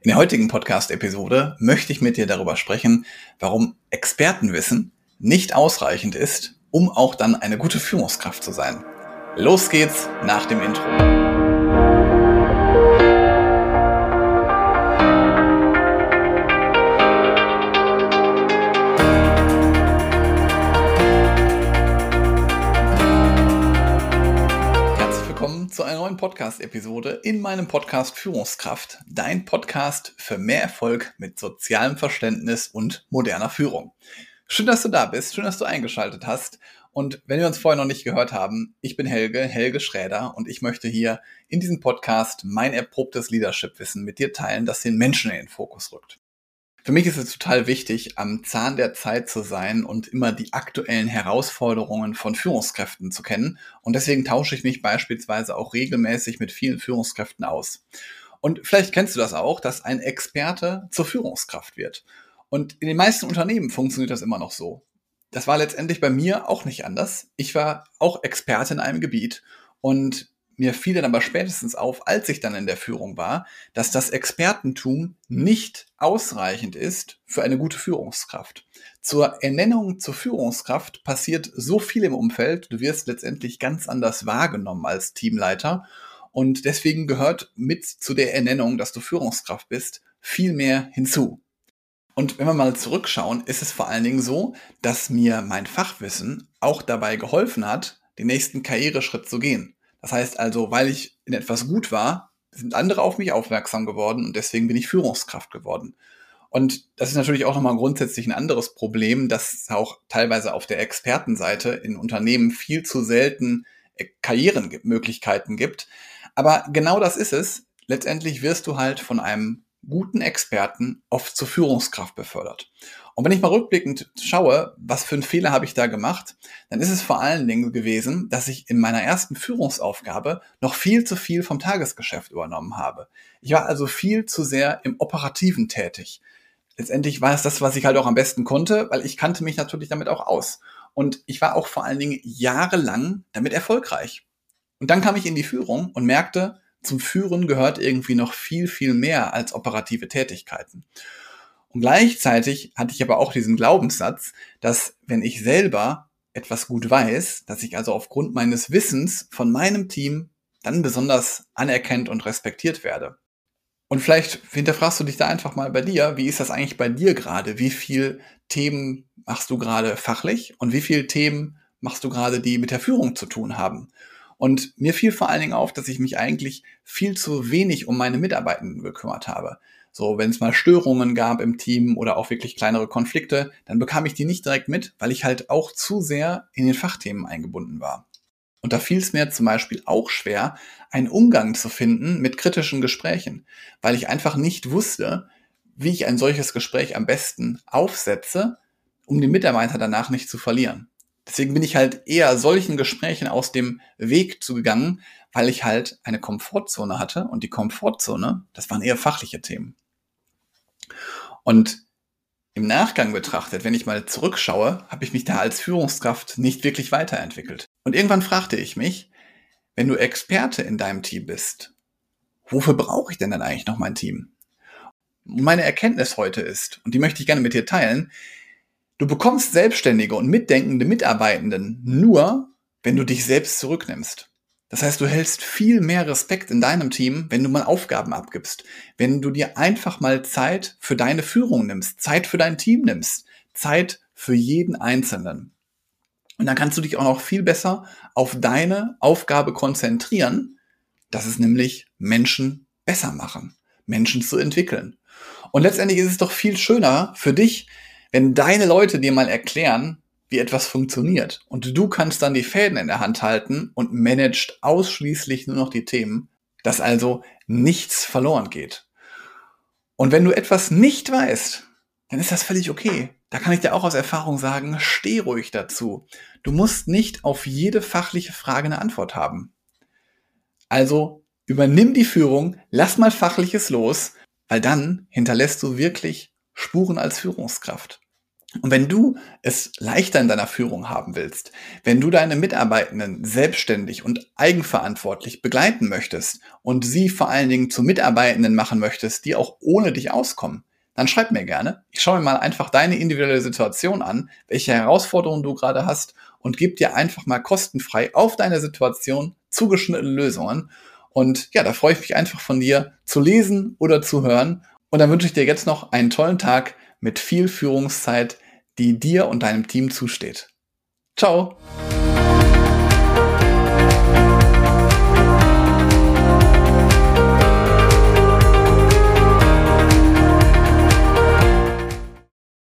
In der heutigen Podcast-Episode möchte ich mit dir darüber sprechen, warum Expertenwissen nicht ausreichend ist, um auch dann eine gute Führungskraft zu sein. Los geht's nach dem Intro. Podcast-Episode in meinem Podcast Führungskraft, dein Podcast für mehr Erfolg mit sozialem Verständnis und moderner Führung. Schön, dass du da bist, schön, dass du eingeschaltet hast. Und wenn wir uns vorher noch nicht gehört haben, ich bin Helge, Helge Schräder, und ich möchte hier in diesem Podcast mein erprobtes Leadership-Wissen mit dir teilen, das den Menschen in den Fokus rückt. Für mich ist es total wichtig, am Zahn der Zeit zu sein und immer die aktuellen Herausforderungen von Führungskräften zu kennen. Und deswegen tausche ich mich beispielsweise auch regelmäßig mit vielen Führungskräften aus. Und vielleicht kennst du das auch, dass ein Experte zur Führungskraft wird. Und in den meisten Unternehmen funktioniert das immer noch so. Das war letztendlich bei mir auch nicht anders. Ich war auch Experte in einem Gebiet und mir fiel dann aber spätestens auf, als ich dann in der Führung war, dass das Expertentum nicht ausreichend ist für eine gute Führungskraft. Zur Ernennung zur Führungskraft passiert so viel im Umfeld, du wirst letztendlich ganz anders wahrgenommen als Teamleiter und deswegen gehört mit zu der Ernennung, dass du Führungskraft bist, viel mehr hinzu. Und wenn wir mal zurückschauen, ist es vor allen Dingen so, dass mir mein Fachwissen auch dabei geholfen hat, den nächsten Karriereschritt zu gehen. Das heißt also, weil ich in etwas gut war, sind andere auf mich aufmerksam geworden und deswegen bin ich Führungskraft geworden. Und das ist natürlich auch nochmal grundsätzlich ein anderes Problem, dass auch teilweise auf der Expertenseite in Unternehmen viel zu selten äh, Karrierenmöglichkeiten gibt. Aber genau das ist es. Letztendlich wirst du halt von einem guten Experten oft zur Führungskraft befördert. Und wenn ich mal rückblickend schaue, was für einen Fehler habe ich da gemacht, dann ist es vor allen Dingen gewesen, dass ich in meiner ersten Führungsaufgabe noch viel zu viel vom Tagesgeschäft übernommen habe. Ich war also viel zu sehr im Operativen tätig. Letztendlich war es das, was ich halt auch am besten konnte, weil ich kannte mich natürlich damit auch aus. Und ich war auch vor allen Dingen jahrelang damit erfolgreich. Und dann kam ich in die Führung und merkte, zum Führen gehört irgendwie noch viel, viel mehr als operative Tätigkeiten. Und gleichzeitig hatte ich aber auch diesen Glaubenssatz, dass wenn ich selber etwas gut weiß, dass ich also aufgrund meines Wissens von meinem Team dann besonders anerkannt und respektiert werde. Und vielleicht hinterfragst du dich da einfach mal bei dir, wie ist das eigentlich bei dir gerade? Wie viel Themen machst du gerade fachlich und wie viele Themen machst du gerade, die mit der Führung zu tun haben? Und mir fiel vor allen Dingen auf, dass ich mich eigentlich viel zu wenig um meine Mitarbeitenden gekümmert habe. So, wenn es mal Störungen gab im Team oder auch wirklich kleinere Konflikte, dann bekam ich die nicht direkt mit, weil ich halt auch zu sehr in den Fachthemen eingebunden war. Und da fiel es mir zum Beispiel auch schwer, einen Umgang zu finden mit kritischen Gesprächen, weil ich einfach nicht wusste, wie ich ein solches Gespräch am besten aufsetze, um den Mitarbeiter danach nicht zu verlieren. Deswegen bin ich halt eher solchen Gesprächen aus dem Weg zugegangen, weil ich halt eine Komfortzone hatte und die Komfortzone, das waren eher fachliche Themen. Und im Nachgang betrachtet, wenn ich mal zurückschaue, habe ich mich da als Führungskraft nicht wirklich weiterentwickelt. Und irgendwann fragte ich mich, wenn du Experte in deinem Team bist, wofür brauche ich denn dann eigentlich noch mein Team? Und meine Erkenntnis heute ist, und die möchte ich gerne mit dir teilen, du bekommst selbstständige und mitdenkende Mitarbeitenden nur, wenn du dich selbst zurücknimmst. Das heißt, du hältst viel mehr Respekt in deinem Team, wenn du mal Aufgaben abgibst, wenn du dir einfach mal Zeit für deine Führung nimmst, Zeit für dein Team nimmst, Zeit für jeden Einzelnen. Und dann kannst du dich auch noch viel besser auf deine Aufgabe konzentrieren, das ist nämlich Menschen besser machen, Menschen zu entwickeln. Und letztendlich ist es doch viel schöner für dich, wenn deine Leute dir mal erklären, wie etwas funktioniert. Und du kannst dann die Fäden in der Hand halten und managst ausschließlich nur noch die Themen, dass also nichts verloren geht. Und wenn du etwas nicht weißt, dann ist das völlig okay. Da kann ich dir auch aus Erfahrung sagen, steh ruhig dazu. Du musst nicht auf jede fachliche Frage eine Antwort haben. Also übernimm die Führung, lass mal fachliches los, weil dann hinterlässt du wirklich Spuren als Führungskraft. Und wenn du es leichter in deiner Führung haben willst, wenn du deine Mitarbeitenden selbstständig und eigenverantwortlich begleiten möchtest und sie vor allen Dingen zu Mitarbeitenden machen möchtest, die auch ohne dich auskommen, dann schreib mir gerne. Ich schaue mir mal einfach deine individuelle Situation an, welche Herausforderungen du gerade hast und gib dir einfach mal kostenfrei auf deine Situation zugeschnittene Lösungen. Und ja, da freue ich mich einfach von dir zu lesen oder zu hören. Und dann wünsche ich dir jetzt noch einen tollen Tag mit viel Führungszeit, die dir und deinem Team zusteht. Ciao!